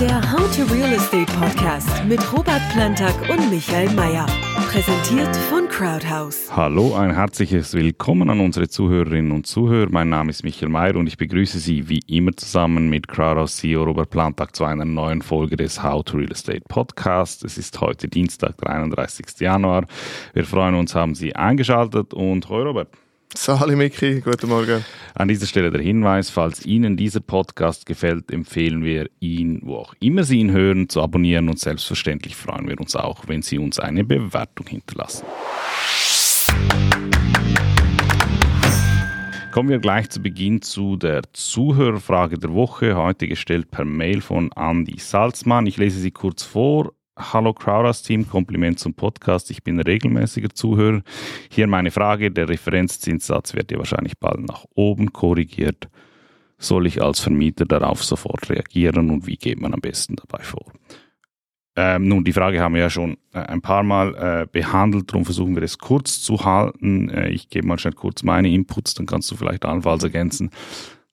Der How to Real Estate Podcast mit Robert Plantag und Michael Mayer. Präsentiert von Crowdhouse. Hallo, ein herzliches Willkommen an unsere Zuhörerinnen und Zuhörer. Mein Name ist Michael Mayer und ich begrüße Sie wie immer zusammen mit Crowdhouse CEO Robert Plantag zu einer neuen Folge des How to Real Estate Podcast. Es ist heute Dienstag, der 31. Januar. Wir freuen uns, haben Sie eingeschaltet und hoi Robert. Sali Miki, guten Morgen. An dieser Stelle der Hinweis, falls Ihnen dieser Podcast gefällt, empfehlen wir ihn, wo auch immer Sie ihn hören, zu abonnieren und selbstverständlich freuen wir uns auch, wenn Sie uns eine Bewertung hinterlassen. Kommen wir gleich zu Beginn zu der Zuhörerfrage der Woche, heute gestellt per Mail von Andy Salzmann. Ich lese sie kurz vor. Hallo Crowdhouse Team, Kompliment zum Podcast. Ich bin regelmäßiger Zuhörer. Hier meine Frage: Der Referenzzinssatz wird ja wahrscheinlich bald nach oben korrigiert. Soll ich als Vermieter darauf sofort reagieren und wie geht man am besten dabei vor? Ähm, nun, die Frage haben wir ja schon äh, ein paar Mal äh, behandelt, darum versuchen wir es kurz zu halten. Äh, ich gebe mal schnell kurz meine Inputs, dann kannst du vielleicht allenfalls ergänzen.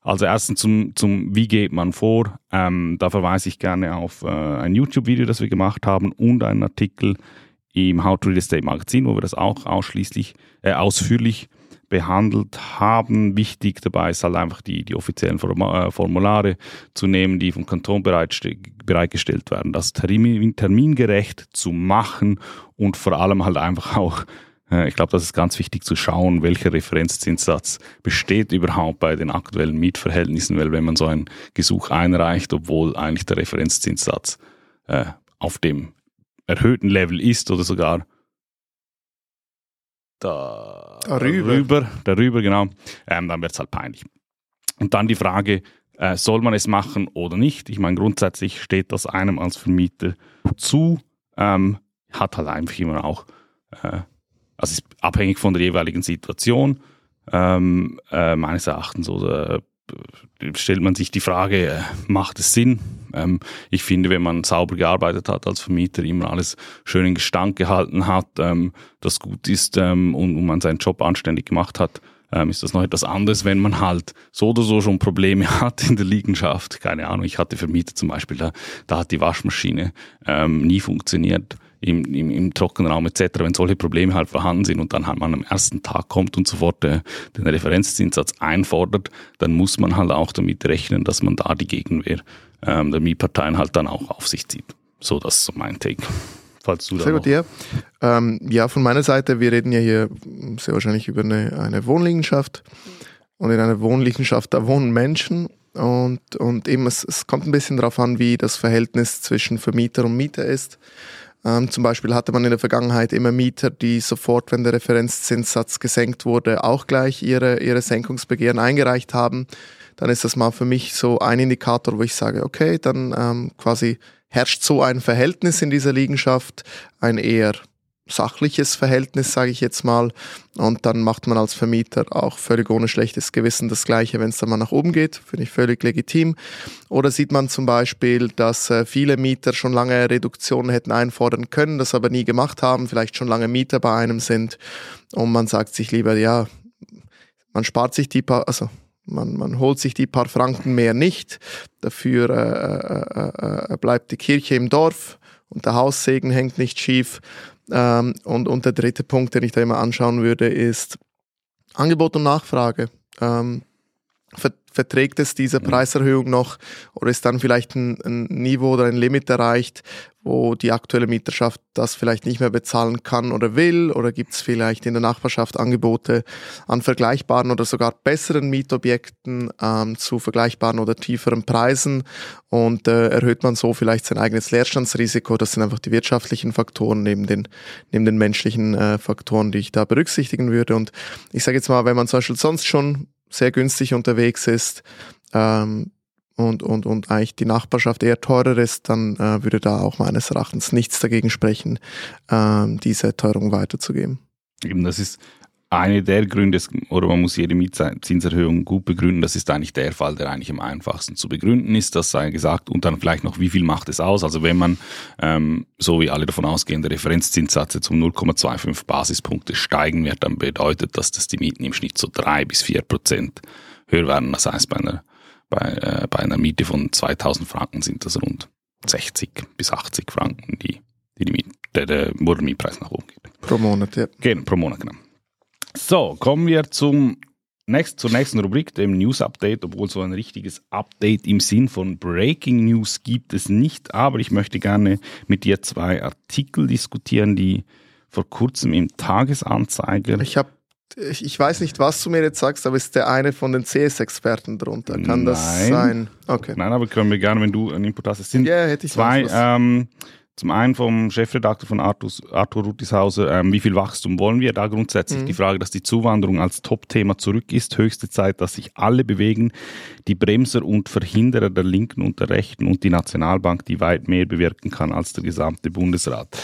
Also erstens zum, zum Wie geht man vor. Ähm, da verweise ich gerne auf äh, ein YouTube-Video, das wir gemacht haben und einen Artikel im How to Real Estate Magazin, wo wir das auch ausschließlich äh, ausführlich behandelt haben. Wichtig dabei ist halt einfach die, die offiziellen äh, Formulare zu nehmen, die vom Kanton bereitgestellt werden, das termingerecht zu machen und vor allem halt einfach auch ich glaube, das ist ganz wichtig zu schauen, welcher Referenzzinssatz besteht überhaupt bei den aktuellen Mietverhältnissen, weil wenn man so ein Gesuch einreicht, obwohl eigentlich der Referenzzinssatz äh, auf dem erhöhten Level ist oder sogar da, darüber. darüber, darüber genau, ähm, dann wird es halt peinlich. Und dann die Frage, äh, soll man es machen oder nicht? Ich meine, grundsätzlich steht das einem als Vermieter zu, ähm, hat halt einfach immer auch äh, also ist abhängig von der jeweiligen Situation. Ähm, äh, meines Erachtens oder äh, stellt man sich die Frage, äh, macht es Sinn? Ähm, ich finde, wenn man sauber gearbeitet hat als Vermieter, immer alles schön in Gestank gehalten hat, ähm, das gut ist ähm, und, und, man seinen Job anständig gemacht hat, ähm, ist das noch etwas anderes, wenn man halt so oder so schon Probleme hat in der Liegenschaft. Keine Ahnung, ich hatte Vermieter zum Beispiel, da, da hat die Waschmaschine ähm, nie funktioniert im, im, im Trockenraum etc., wenn solche Probleme halt vorhanden sind und dann halt man am ersten Tag kommt und sofort äh, den Referenzzinssatz einfordert, dann muss man halt auch damit rechnen, dass man da die Gegenwehr ähm, der Mietparteien halt dann auch auf sich zieht. So, das ist so mein Take. Falls du Sehr gut, ja. Ähm, ja, von meiner Seite, wir reden ja hier sehr wahrscheinlich über eine, eine Wohnliegenschaft. Und in einer Wohnliegenschaft, da wohnen Menschen und, und eben, es, es kommt ein bisschen darauf an, wie das Verhältnis zwischen Vermieter und Mieter ist. Ähm, zum Beispiel hatte man in der Vergangenheit immer Mieter, die sofort, wenn der Referenzzinssatz gesenkt wurde, auch gleich ihre, ihre Senkungsbegehren eingereicht haben. Dann ist das mal für mich so ein Indikator, wo ich sage, okay, dann ähm, quasi herrscht so ein Verhältnis in dieser Liegenschaft, ein eher sachliches Verhältnis, sage ich jetzt mal. Und dann macht man als Vermieter auch völlig ohne schlechtes Gewissen das Gleiche, wenn es dann mal nach oben geht. Finde ich völlig legitim. Oder sieht man zum Beispiel, dass äh, viele Mieter schon lange Reduktionen hätten einfordern können, das aber nie gemacht haben, vielleicht schon lange Mieter bei einem sind. Und man sagt sich lieber, ja, man spart sich die paar, also man, man holt sich die paar Franken mehr nicht. Dafür äh, äh, äh, äh bleibt die Kirche im Dorf und der Haussegen hängt nicht schief. Ähm, und, und der dritte Punkt, den ich da immer anschauen würde, ist Angebot und Nachfrage. Ähm, verträgt es diese mhm. Preiserhöhung noch oder ist dann vielleicht ein, ein, Niveau oder ein Limit erreicht, wo die aktuelle Mieterschaft das vielleicht nicht mehr bezahlen kann oder will? Oder gibt es vielleicht in der Nachbarschaft Angebote an vergleichbaren oder sogar besseren Mietobjekten ähm, zu vergleichbaren oder tieferen Preisen? Und äh, erhöht man so vielleicht sein eigenes Leerstandsrisiko? Das sind einfach die wirtschaftlichen Faktoren neben den, neben den menschlichen äh, Faktoren, die ich da berücksichtigen würde. Und ich sage jetzt mal, wenn man zum Beispiel sonst schon sehr günstig unterwegs ist ähm, und, und, und eigentlich die Nachbarschaft eher teurer ist, dann äh, würde da auch meines Erachtens nichts dagegen sprechen, ähm, diese Teuerung weiterzugeben. Eben, das ist eine der Gründe, oder man muss jede Mietzinserhöhung gut begründen, das ist eigentlich der Fall, der eigentlich am einfachsten zu begründen ist, das sei gesagt, und dann vielleicht noch, wie viel macht es aus? Also wenn man, ähm, so wie alle davon ausgehen, der Referenzzinssatz jetzt um 0,25 Basispunkte steigen wird, dann bedeutet das, dass die Mieten im Schnitt so drei bis vier Prozent höher werden. Das heißt, bei einer, bei, äh, bei einer Miete von 2000 Franken sind das rund 60 bis 80 Franken, die, die, die der, der Mietpreis nach oben geht. Pro Monat, ja. Genau, pro Monat, genau. So, kommen wir zum nächst, zur nächsten Rubrik, dem News Update, obwohl so ein richtiges Update im Sinn von Breaking News gibt es nicht, aber ich möchte gerne mit dir zwei Artikel diskutieren, die vor kurzem im Tagesanzeiger. Ich habe ich, weiß nicht, was du mir jetzt sagst, aber ist der eine von den CS-Experten drunter? Kann Nein. das sein? Okay. Nein, aber können wir gerne, wenn du einen Input hast. Es sind yeah, hätte ich zwei, ähm, zum einen vom Chefredakteur von Artus, Arthur Rutishauser, ähm, wie viel Wachstum wollen wir? Da grundsätzlich mhm. die Frage, dass die Zuwanderung als Top-Thema zurück ist. Höchste Zeit, dass sich alle bewegen. Die Bremser und Verhinderer der Linken und der Rechten und die Nationalbank, die weit mehr bewirken kann als der gesamte Bundesrat.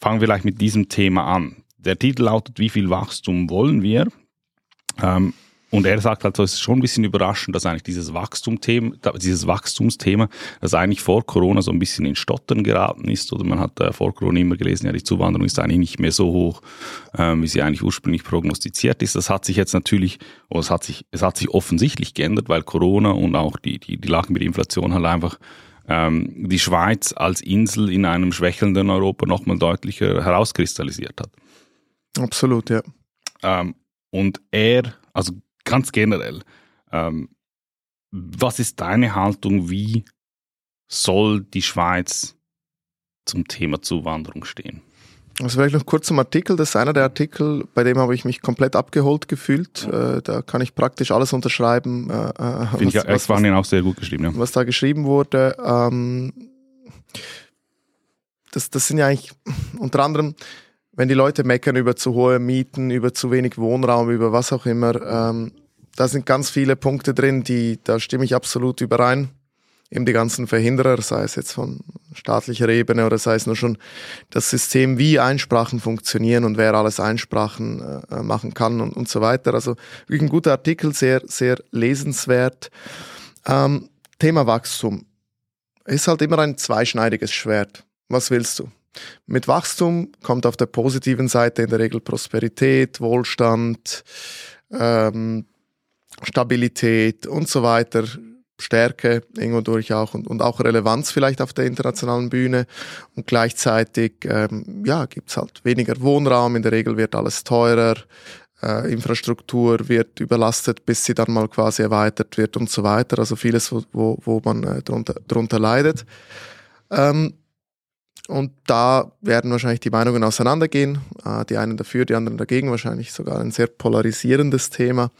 Fangen wir gleich mit diesem Thema an. Der Titel lautet, wie viel Wachstum wollen wir? Ähm, und er sagt halt so, es ist schon ein bisschen überraschend, dass eigentlich dieses Wachstumsthema, dieses Wachstumsthema, das eigentlich vor Corona so ein bisschen in Stottern geraten ist, oder man hat äh, vor Corona immer gelesen, ja, die Zuwanderung ist eigentlich nicht mehr so hoch, ähm, wie sie eigentlich ursprünglich prognostiziert ist. Das hat sich jetzt natürlich, oder es hat sich, es hat sich offensichtlich geändert, weil Corona und auch die, die, die Lage mit der Inflation halt einfach ähm, die Schweiz als Insel in einem schwächelnden Europa nochmal deutlicher herauskristallisiert hat. Absolut, ja. Ähm, und er, also ganz generell, ähm, was ist deine Haltung? Wie soll die Schweiz zum Thema Zuwanderung stehen? Also vielleicht noch kurz zum Artikel. Das ist einer der Artikel, bei dem habe ich mich komplett abgeholt gefühlt. Äh, da kann ich praktisch alles unterschreiben. Äh, äh Finde ich, was, waren was, auch sehr gut geschrieben. Ja. Was da geschrieben wurde. Ähm, das, das sind ja eigentlich unter anderem wenn die Leute meckern über zu hohe Mieten, über zu wenig Wohnraum, über was auch immer, ähm, da sind ganz viele Punkte drin, die, da stimme ich absolut überein. Eben die ganzen Verhinderer, sei es jetzt von staatlicher Ebene oder sei es nur schon das System, wie Einsprachen funktionieren und wer alles Einsprachen äh, machen kann und, und so weiter. Also wirklich ein guter Artikel, sehr, sehr lesenswert. Ähm, Thema Wachstum ist halt immer ein zweischneidiges Schwert. Was willst du? Mit Wachstum kommt auf der positiven Seite in der Regel Prosperität, Wohlstand, ähm, Stabilität und so weiter, Stärke irgendwo durch auch und, und auch Relevanz vielleicht auf der internationalen Bühne. Und gleichzeitig ähm, ja, gibt es halt weniger Wohnraum, in der Regel wird alles teurer, äh, Infrastruktur wird überlastet, bis sie dann mal quasi erweitert wird und so weiter. Also vieles, wo, wo, wo man äh, drunter, drunter leidet. Ähm, und da werden wahrscheinlich die Meinungen auseinandergehen. Äh, die einen dafür, die anderen dagegen. Wahrscheinlich sogar ein sehr polarisierendes Thema.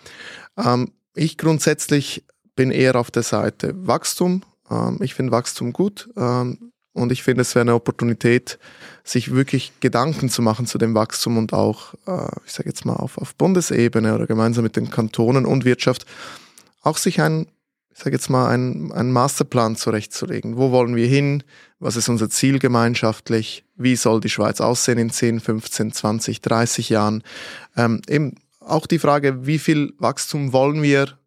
Ähm, ich grundsätzlich bin eher auf der Seite Wachstum. Ähm, ich finde Wachstum gut. Ähm, und ich finde, es wäre eine Opportunität, sich wirklich Gedanken zu machen zu dem Wachstum und auch, äh, ich sage jetzt mal, auf, Bundesebene oder gemeinsam mit den Kantonen und Wirtschaft auch sich ein ich sage jetzt mal, einen, einen Masterplan zurechtzulegen. Wo wollen wir hin? Was ist unser Ziel gemeinschaftlich? Wie soll die Schweiz aussehen in 10, 15, 20, 30 Jahren? Ähm, eben auch die Frage, wie viel Wachstum wollen wir?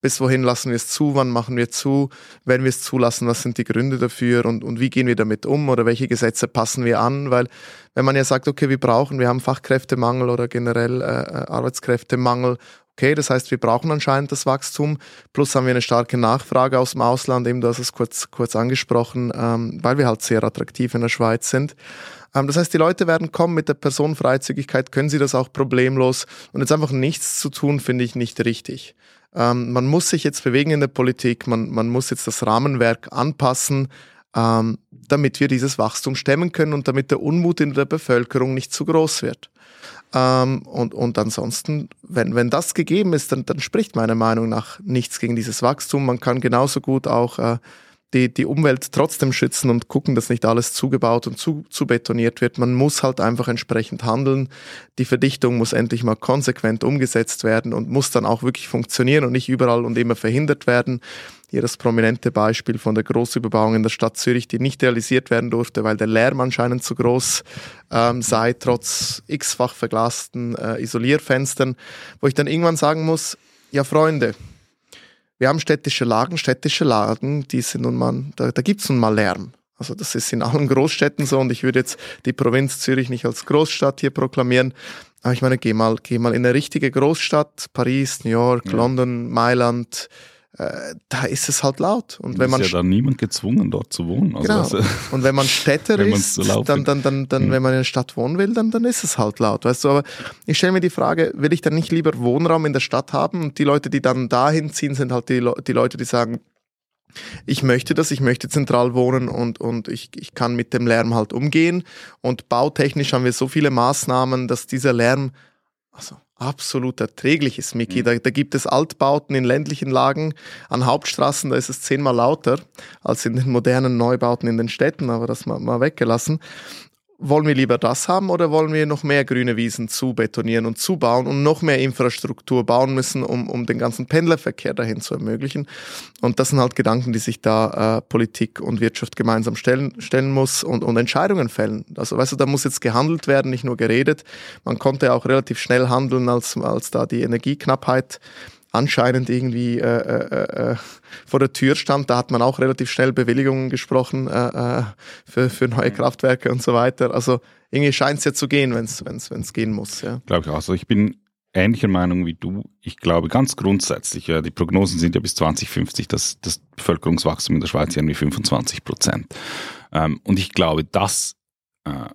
Bis wohin lassen wir es zu? Wann machen wir zu? Wenn wir es zulassen, was sind die Gründe dafür? Und, und wie gehen wir damit um? Oder welche Gesetze passen wir an? Weil wenn man ja sagt, okay, wir brauchen, wir haben Fachkräftemangel oder generell äh, äh Arbeitskräftemangel Okay, das heißt, wir brauchen anscheinend das Wachstum. Plus haben wir eine starke Nachfrage aus dem Ausland, eben du hast es kurz, kurz angesprochen, ähm, weil wir halt sehr attraktiv in der Schweiz sind. Ähm, das heißt, die Leute werden kommen mit der Personenfreizügigkeit, können sie das auch problemlos. Und jetzt einfach nichts zu tun, finde ich nicht richtig. Ähm, man muss sich jetzt bewegen in der Politik, man, man muss jetzt das Rahmenwerk anpassen, ähm, damit wir dieses Wachstum stemmen können und damit der Unmut in der Bevölkerung nicht zu groß wird. Ähm, und, und ansonsten, wenn, wenn das gegeben ist, dann, dann spricht meiner Meinung nach nichts gegen dieses Wachstum. Man kann genauso gut auch äh, die, die Umwelt trotzdem schützen und gucken, dass nicht alles zugebaut und zu, zu betoniert wird. Man muss halt einfach entsprechend handeln. Die Verdichtung muss endlich mal konsequent umgesetzt werden und muss dann auch wirklich funktionieren und nicht überall und immer verhindert werden. Hier das prominente Beispiel von der Großüberbauung in der Stadt Zürich, die nicht realisiert werden durfte, weil der Lärm anscheinend zu groß ähm, sei, trotz x-fach verglasten äh, Isolierfenstern, wo ich dann irgendwann sagen muss, ja Freunde, wir haben städtische Lagen, städtische Lagen, die sind nun mal, da, da gibt es nun mal Lärm. Also das ist in allen Großstädten so und ich würde jetzt die Provinz Zürich nicht als Großstadt hier proklamieren. Aber ich meine, geh mal, geh mal in eine richtige Großstadt, Paris, New York, ja. London, Mailand, äh, da ist es halt laut. Und wenn man ist ja dann niemand gezwungen, dort zu wohnen. Also genau. Was, und wenn man Städter wenn ist, so dann, dann, dann, dann mhm. wenn man in der Stadt wohnen will, dann, dann ist es halt laut, weißt du. Aber ich stelle mir die Frage, will ich dann nicht lieber Wohnraum in der Stadt haben? Und die Leute, die dann dahin ziehen, sind halt die, die Leute, die sagen, ich möchte das, ich möchte zentral wohnen und, und ich, ich kann mit dem Lärm halt umgehen. Und bautechnisch haben wir so viele Maßnahmen, dass dieser Lärm, also absolut erträglich ist, Miki. Mhm. Da, da, gibt es Altbauten in ländlichen Lagen, an Hauptstraßen, da ist es zehnmal lauter als in den modernen Neubauten in den Städten, aber das mal, mal weggelassen wollen wir lieber das haben oder wollen wir noch mehr grüne Wiesen zu betonieren und zubauen und noch mehr Infrastruktur bauen müssen, um, um den ganzen Pendlerverkehr dahin zu ermöglichen? Und das sind halt Gedanken, die sich da äh, Politik und Wirtschaft gemeinsam stellen, stellen muss und, und Entscheidungen fällen. Also weißt du, da muss jetzt gehandelt werden, nicht nur geredet. Man konnte auch relativ schnell handeln, als, als da die Energieknappheit anscheinend irgendwie äh, äh, äh, vor der Tür stand. Da hat man auch relativ schnell Bewilligungen gesprochen äh, äh für, für neue mhm. Kraftwerke und so weiter. Also irgendwie scheint es ja zu gehen, wenn es gehen muss. Ja. Glaube ich auch. Also ich bin ähnlicher Meinung wie du. Ich glaube ganz grundsätzlich, ja, die Prognosen sind ja bis 2050, dass das Bevölkerungswachstum in der Schweiz irgendwie 25 Prozent. Ähm, und ich glaube, das äh,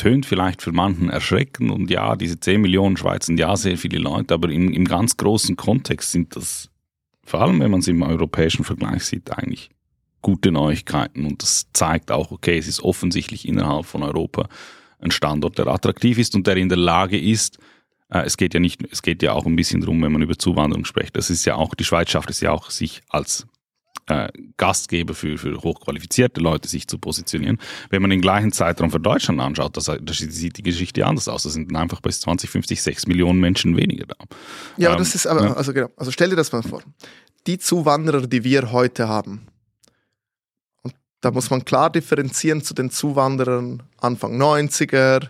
tönt vielleicht für manchen erschreckend und ja, diese 10 Millionen Schweizer sind ja sehr viele Leute, aber im, im ganz großen Kontext sind das, vor allem wenn man es im europäischen Vergleich sieht, eigentlich gute Neuigkeiten und das zeigt auch, okay, es ist offensichtlich innerhalb von Europa ein Standort, der attraktiv ist und der in der Lage ist, äh, es geht ja nicht, es geht ja auch ein bisschen darum, wenn man über Zuwanderung spricht. Das ist ja auch, die Schweiz schafft es ja auch, sich als äh, Gastgeber für, für hochqualifizierte Leute sich zu positionieren. Wenn man den gleichen Zeitraum für Deutschland anschaut, das, das sieht die Geschichte anders aus. Da sind einfach bis 2050 6 Millionen Menschen weniger da. Ja, ähm, das ist aber, ja. also genau, also stell dir das mal vor. Die Zuwanderer, die wir heute haben, und da muss man klar differenzieren zu den Zuwanderern Anfang 90er,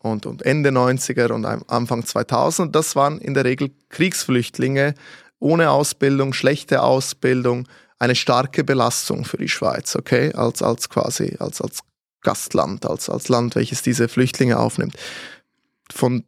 und, und Ende 90er und Anfang 2000. Das waren in der Regel Kriegsflüchtlinge ohne Ausbildung, schlechte Ausbildung, eine starke Belastung für die Schweiz, okay, als, als quasi, als, als Gastland, als, als Land, welches diese Flüchtlinge aufnimmt. Von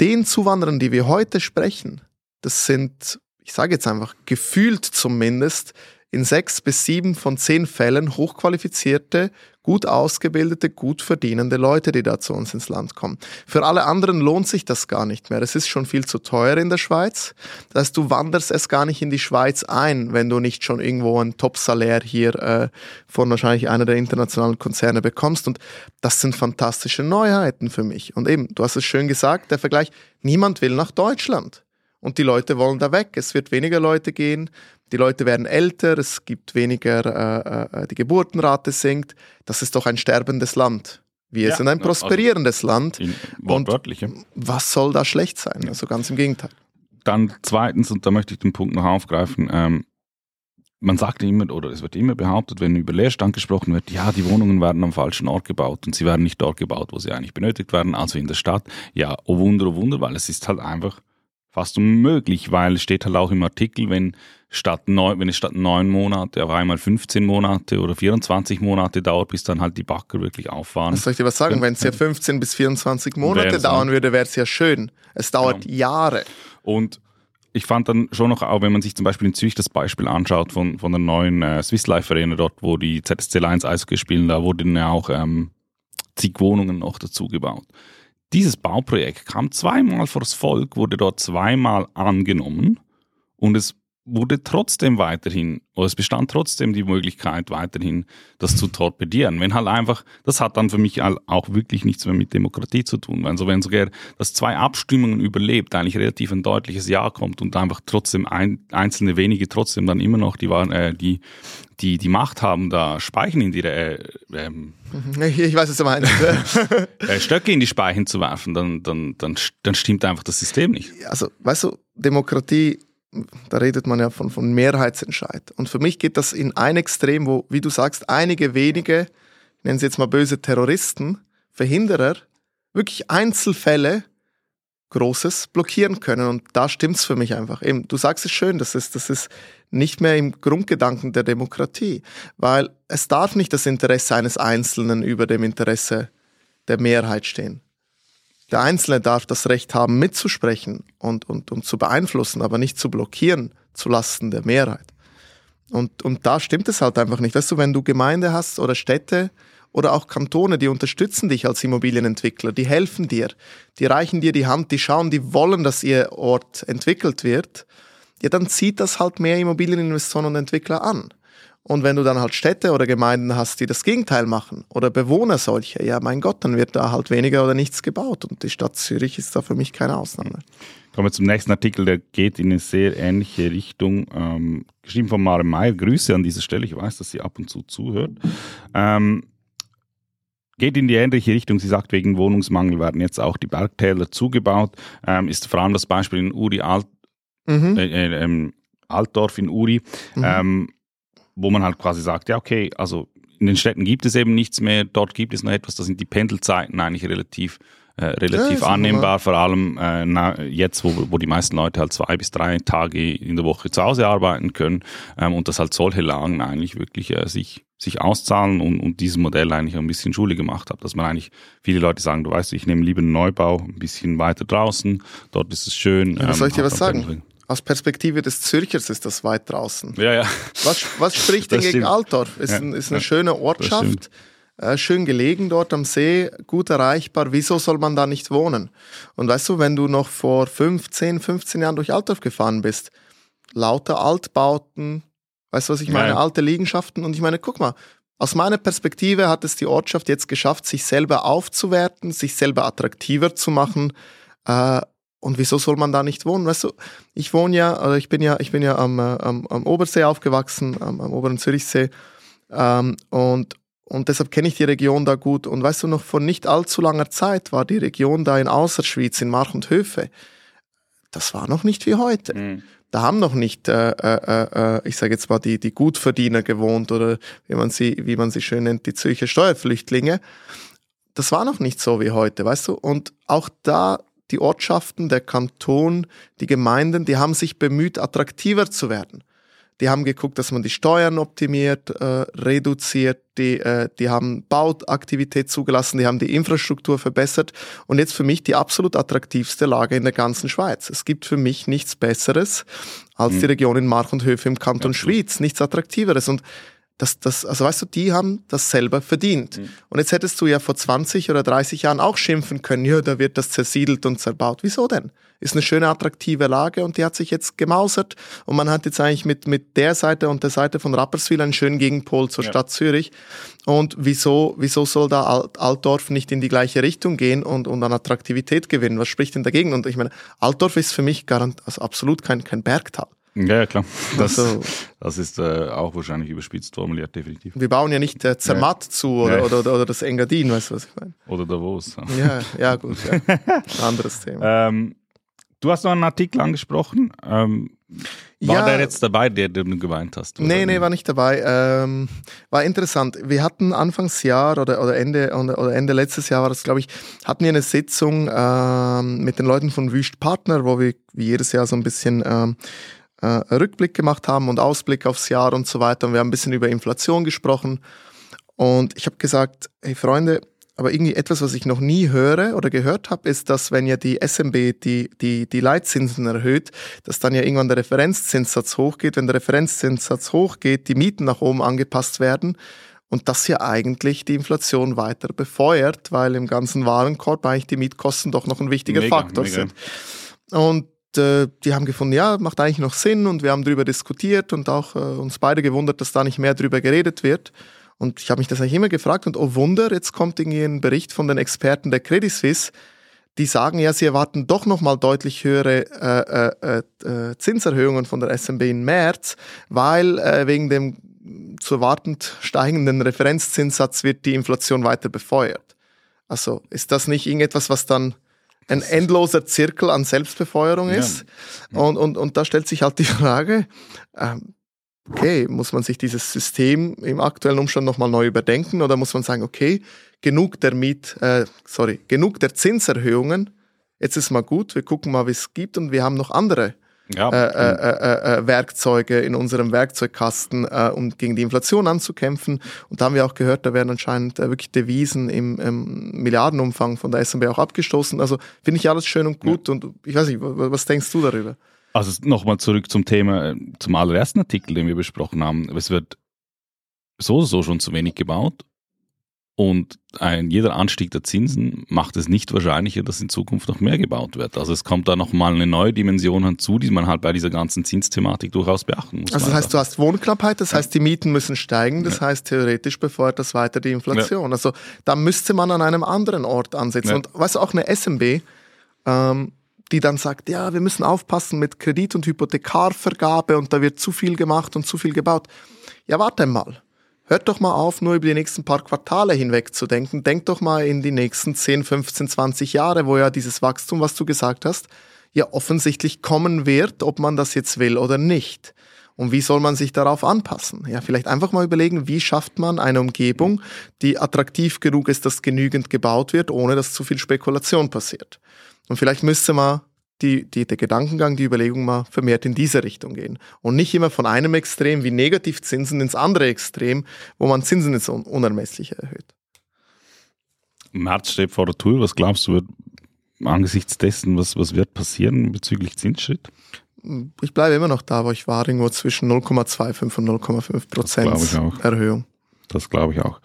den Zuwanderern, die wir heute sprechen, das sind, ich sage jetzt einfach, gefühlt zumindest in sechs bis sieben von zehn Fällen hochqualifizierte, gut ausgebildete, gut verdienende Leute, die da zu uns ins Land kommen. Für alle anderen lohnt sich das gar nicht mehr. Es ist schon viel zu teuer in der Schweiz. Das heißt, du wanderst es gar nicht in die Schweiz ein, wenn du nicht schon irgendwo ein Top-Salär hier äh, von wahrscheinlich einer der internationalen Konzerne bekommst. Und das sind fantastische Neuheiten für mich. Und eben, du hast es schön gesagt, der Vergleich, niemand will nach Deutschland. Und die Leute wollen da weg. Es wird weniger Leute gehen die Leute werden älter, es gibt weniger, äh, äh, die Geburtenrate sinkt. Das ist doch ein sterbendes Land. Wir ja, sind ein prosperierendes also Land. Und was soll da schlecht sein? Also ganz im Gegenteil. Dann zweitens, und da möchte ich den Punkt noch aufgreifen, ähm, man sagt immer, oder es wird immer behauptet, wenn über Leerstand gesprochen wird, ja, die Wohnungen werden am falschen Ort gebaut und sie werden nicht dort gebaut, wo sie eigentlich benötigt werden, also in der Stadt. Ja, oh Wunder, oh Wunder, weil es ist halt einfach fast unmöglich, weil es steht halt auch im Artikel, wenn statt neun, wenn es statt neun Monate auf einmal 15 Monate oder 24 Monate dauert, bis dann halt die Bagger wirklich auffahren. Was soll ich dir was sagen? Wenn es ja 15 bis 24 Monate dauern würde, wäre es ja schön. Es dauert genau. Jahre. Und ich fand dann schon noch, auch wenn man sich zum Beispiel in Zürich das Beispiel anschaut von, von der neuen äh, Swiss Life Arena dort, wo die ZSC Lions Eishockey spielen, da wurden ja auch ähm, zig Wohnungen noch dazu gebaut. Dieses Bauprojekt kam zweimal vors Volk, wurde dort zweimal angenommen und es wurde trotzdem weiterhin, oder es bestand trotzdem die Möglichkeit, weiterhin das zu torpedieren. Wenn halt einfach, das hat dann für mich auch wirklich nichts mehr mit Demokratie zu tun. Also wenn sogar das zwei Abstimmungen überlebt, eigentlich relativ ein deutliches Ja kommt und einfach trotzdem ein, einzelne wenige trotzdem dann immer noch die, äh, die, die, die Macht haben, da Speichen in ihre, äh, ähm, ich weiß, was du meinst. äh, Stöcke in die Speichen zu werfen, dann, dann, dann, dann stimmt einfach das System nicht. Also, weißt du, Demokratie da redet man ja von, von Mehrheitsentscheid. Und für mich geht das in ein Extrem, wo, wie du sagst, einige wenige, nennen sie jetzt mal böse Terroristen, Verhinderer, wirklich Einzelfälle Großes blockieren können. Und da stimmt's für mich einfach. Eben, du sagst es schön, das ist, das ist nicht mehr im Grundgedanken der Demokratie, weil es darf nicht das Interesse eines Einzelnen über dem Interesse der Mehrheit stehen. Der Einzelne darf das Recht haben, mitzusprechen und, und, und zu beeinflussen, aber nicht zu blockieren zu Lasten der Mehrheit. Und, und da stimmt es halt einfach nicht. Weißt du, wenn du Gemeinde hast oder Städte oder auch Kantone, die unterstützen dich als Immobilienentwickler, die helfen dir, die reichen dir die Hand, die schauen, die wollen, dass ihr Ort entwickelt wird, ja, dann zieht das halt mehr Immobilieninvestoren und Entwickler an. Und wenn du dann halt Städte oder Gemeinden hast, die das Gegenteil machen oder Bewohner solche, ja mein Gott, dann wird da halt weniger oder nichts gebaut. Und die Stadt Zürich ist da für mich keine Ausnahme. Kommen wir zum nächsten Artikel, der geht in eine sehr ähnliche Richtung. Ähm, geschrieben von Mare Meyer. Grüße an dieser Stelle. Ich weiß, dass sie ab und zu zuhört. Ähm, geht in die ähnliche Richtung. Sie sagt, wegen Wohnungsmangel werden jetzt auch die Bergtäler zugebaut. Ähm, ist vor allem das Beispiel in Uri Alt, mhm. äh, äh, ähm, Altdorf in Uri. Mhm. Ähm, wo man halt quasi sagt, ja, okay, also in den Städten gibt es eben nichts mehr, dort gibt es noch etwas, da sind die Pendelzeiten eigentlich relativ äh, relativ ja, annehmbar, vor allem äh, na, jetzt, wo, wo die meisten Leute halt zwei bis drei Tage in der Woche zu Hause arbeiten können ähm, und dass halt solche Lagen eigentlich wirklich äh, sich, sich auszahlen und, und dieses Modell eigentlich ein bisschen Schule gemacht hat, dass man eigentlich viele Leute sagen, du weißt, ich nehme lieber einen Neubau ein bisschen weiter draußen, dort ist es schön. Ja, ähm, soll ich dir was sagen? Pendling aus Perspektive des Zürchers ist das weit draußen. Ja, ja. Was, was spricht denn gegen Altdorf? Ist, ja, ein, ist eine ja, schöne Ortschaft, äh, schön gelegen dort am See, gut erreichbar. Wieso soll man da nicht wohnen? Und weißt du, wenn du noch vor 15, 15 Jahren durch Altdorf gefahren bist, lauter Altbauten, weißt du, was ich meine? Ja, Alte Liegenschaften. Und ich meine, guck mal, aus meiner Perspektive hat es die Ortschaft jetzt geschafft, sich selber aufzuwerten, sich selber attraktiver zu machen. Äh, und wieso soll man da nicht wohnen? Weißt du, ich wohne ja, oder ich bin ja, ich bin ja am, äh, am, am Obersee aufgewachsen, am, am oberen Zürichsee. Ähm, und, und deshalb kenne ich die Region da gut. Und weißt du, noch vor nicht allzu langer Zeit war die Region da in Außerschweiz, in March und Höfe. Das war noch nicht wie heute. Mhm. Da haben noch nicht, äh, äh, äh, ich sage jetzt mal, die, die Gutverdiener gewohnt oder wie man sie, wie man sie schön nennt, die Zürcher Steuerflüchtlinge. Das war noch nicht so wie heute, weißt du? Und auch da die Ortschaften, der Kanton, die Gemeinden, die haben sich bemüht, attraktiver zu werden. Die haben geguckt, dass man die Steuern optimiert, äh, reduziert, die, äh, die haben Bauaktivität zugelassen, die haben die Infrastruktur verbessert und jetzt für mich die absolut attraktivste Lage in der ganzen Schweiz. Es gibt für mich nichts Besseres als mhm. die Region in Mark und Höfe im Kanton ja, Schwyz, nichts attraktiveres und das, das, also weißt du, die haben das selber verdient. Mhm. Und jetzt hättest du ja vor 20 oder 30 Jahren auch schimpfen können, ja, da wird das zersiedelt und zerbaut. Wieso denn? Ist eine schöne, attraktive Lage und die hat sich jetzt gemausert und man hat jetzt eigentlich mit, mit der Seite und der Seite von Rapperswil einen schönen Gegenpol zur ja. Stadt Zürich. Und wieso, wieso soll da Alt, Altdorf nicht in die gleiche Richtung gehen und, und an Attraktivität gewinnen? Was spricht denn dagegen? Und ich meine, Altdorf ist für mich garant, also absolut kein, kein Bergtal. Ja, ja klar. Das, also, das ist äh, auch wahrscheinlich überspitzt formuliert, definitiv. Wir bauen ja nicht äh, Zermatt ja. zu oder, ja. oder, oder, oder, das Engadin, weißt du, was ich meine? Oder Davos. Ja, ja, gut. Anderes Thema. Ähm, du hast noch einen Artikel angesprochen. Ähm, war ja, der jetzt dabei, der, der du geweint hast? Oder? Nee, nee, war nicht dabei. Ähm, war interessant. Wir hatten Anfangsjahr oder, oder, Ende, oder Ende letztes Jahr war das, glaube ich, hatten wir eine Sitzung ähm, mit den Leuten von Wüst Partner, wo wir wie jedes Jahr so ein bisschen ähm, äh, Rückblick gemacht haben und Ausblick aufs Jahr und so weiter. Und wir haben ein bisschen über Inflation gesprochen. Und ich habe gesagt, hey Freunde, aber irgendwie etwas, was ich noch nie höre oder gehört habe, ist, dass wenn ja die SMB die, die, die Leitzinsen erhöht, dass dann ja irgendwann der Referenzzinssatz hochgeht. Wenn der Referenzzinssatz hochgeht, die Mieten nach oben angepasst werden und das ja eigentlich die Inflation weiter befeuert, weil im ganzen Warenkorb eigentlich die Mietkosten doch noch ein wichtiger mega, Faktor mega. sind. Und äh, die haben gefunden, ja, macht eigentlich noch Sinn und wir haben darüber diskutiert und auch äh, uns beide gewundert, dass da nicht mehr darüber geredet wird. Und ich habe mich das eigentlich immer gefragt und oh Wunder, jetzt kommt irgendwie ein Bericht von den Experten der Credit Suisse, die sagen ja, sie erwarten doch nochmal deutlich höhere äh, äh, äh, Zinserhöhungen von der SMB im März, weil äh, wegen dem zu erwartend steigenden Referenzzinssatz wird die Inflation weiter befeuert. Also ist das nicht irgendetwas, was dann ein endloser Zirkel an Selbstbefeuerung ist. Ja. Und, und, und da stellt sich halt die Frage, ähm, okay, muss man sich dieses System im aktuellen Umstand nochmal neu überdenken oder muss man sagen, okay, genug der Miet, äh, sorry, genug der Zinserhöhungen, jetzt ist mal gut, wir gucken mal, wie es gibt und wir haben noch andere ja. Äh äh, äh, äh, Werkzeuge in unserem Werkzeugkasten, äh, um gegen die Inflation anzukämpfen. Und da haben wir auch gehört, da werden anscheinend äh, wirklich Devisen im, im, Milliardenumfang von der SMB auch abgestoßen. Also finde ich alles schön und gut. Ja. Und ich weiß nicht, was denkst du darüber? Also nochmal zurück zum Thema, zum allerersten Artikel, den wir besprochen haben. Es wird so so schon zu wenig gebaut und ein, jeder Anstieg der Zinsen macht es nicht wahrscheinlicher, dass in Zukunft noch mehr gebaut wird. Also es kommt da nochmal eine neue Dimension hinzu, die man halt bei dieser ganzen Zinsthematik durchaus beachten muss. Also das heißt, du hast Wohnknappheit, das heißt, die Mieten müssen steigen, das ja. heißt, theoretisch befeuert das weiter die Inflation. Ja. Also da müsste man an einem anderen Ort ansetzen. Ja. Und weißt du, auch eine SMB, ähm, die dann sagt, ja, wir müssen aufpassen mit Kredit- und Hypothekarvergabe und da wird zu viel gemacht und zu viel gebaut. Ja, warte mal. Hört doch mal auf, nur über die nächsten paar Quartale hinweg zu denken. Denkt doch mal in die nächsten 10, 15, 20 Jahre, wo ja dieses Wachstum, was du gesagt hast, ja offensichtlich kommen wird, ob man das jetzt will oder nicht. Und wie soll man sich darauf anpassen? Ja, vielleicht einfach mal überlegen, wie schafft man eine Umgebung, die attraktiv genug ist, dass genügend gebaut wird, ohne dass zu viel Spekulation passiert. Und vielleicht müsste man die, die, der Gedankengang, die Überlegung mal vermehrt in diese Richtung gehen. Und nicht immer von einem Extrem wie Negativzinsen ins andere Extrem, wo man Zinsen ins Unermessliche erhöht. März steht vor der Tür. Was glaubst du, wird angesichts dessen, was, was wird passieren bezüglich Zinsschritt? Ich bleibe immer noch da, wo ich war, irgendwo zwischen 0,25 und 0,5 Prozent Erhöhung. Das glaube ich auch.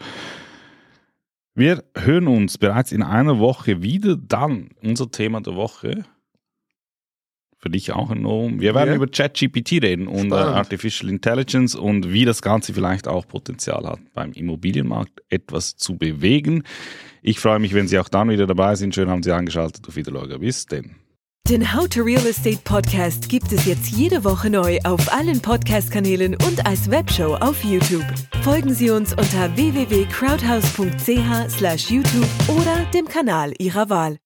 Wir hören uns bereits in einer Woche wieder. Dann unser Thema der Woche für dich auch ein Novum. Wir werden ja. über ChatGPT reden und äh, Artificial Intelligence und wie das Ganze vielleicht auch Potenzial hat, beim Immobilienmarkt etwas zu bewegen. Ich freue mich, wenn Sie auch dann wieder dabei sind. Schön haben Sie eingeschaltet auf Wiederlage. Bis denn. Den How to Real Estate Podcast gibt es jetzt jede Woche neu auf allen Podcast-Kanälen und als Webshow auf YouTube. Folgen Sie uns unter www.crowdhouse.ch/youtube oder dem Kanal Ihrer Wahl.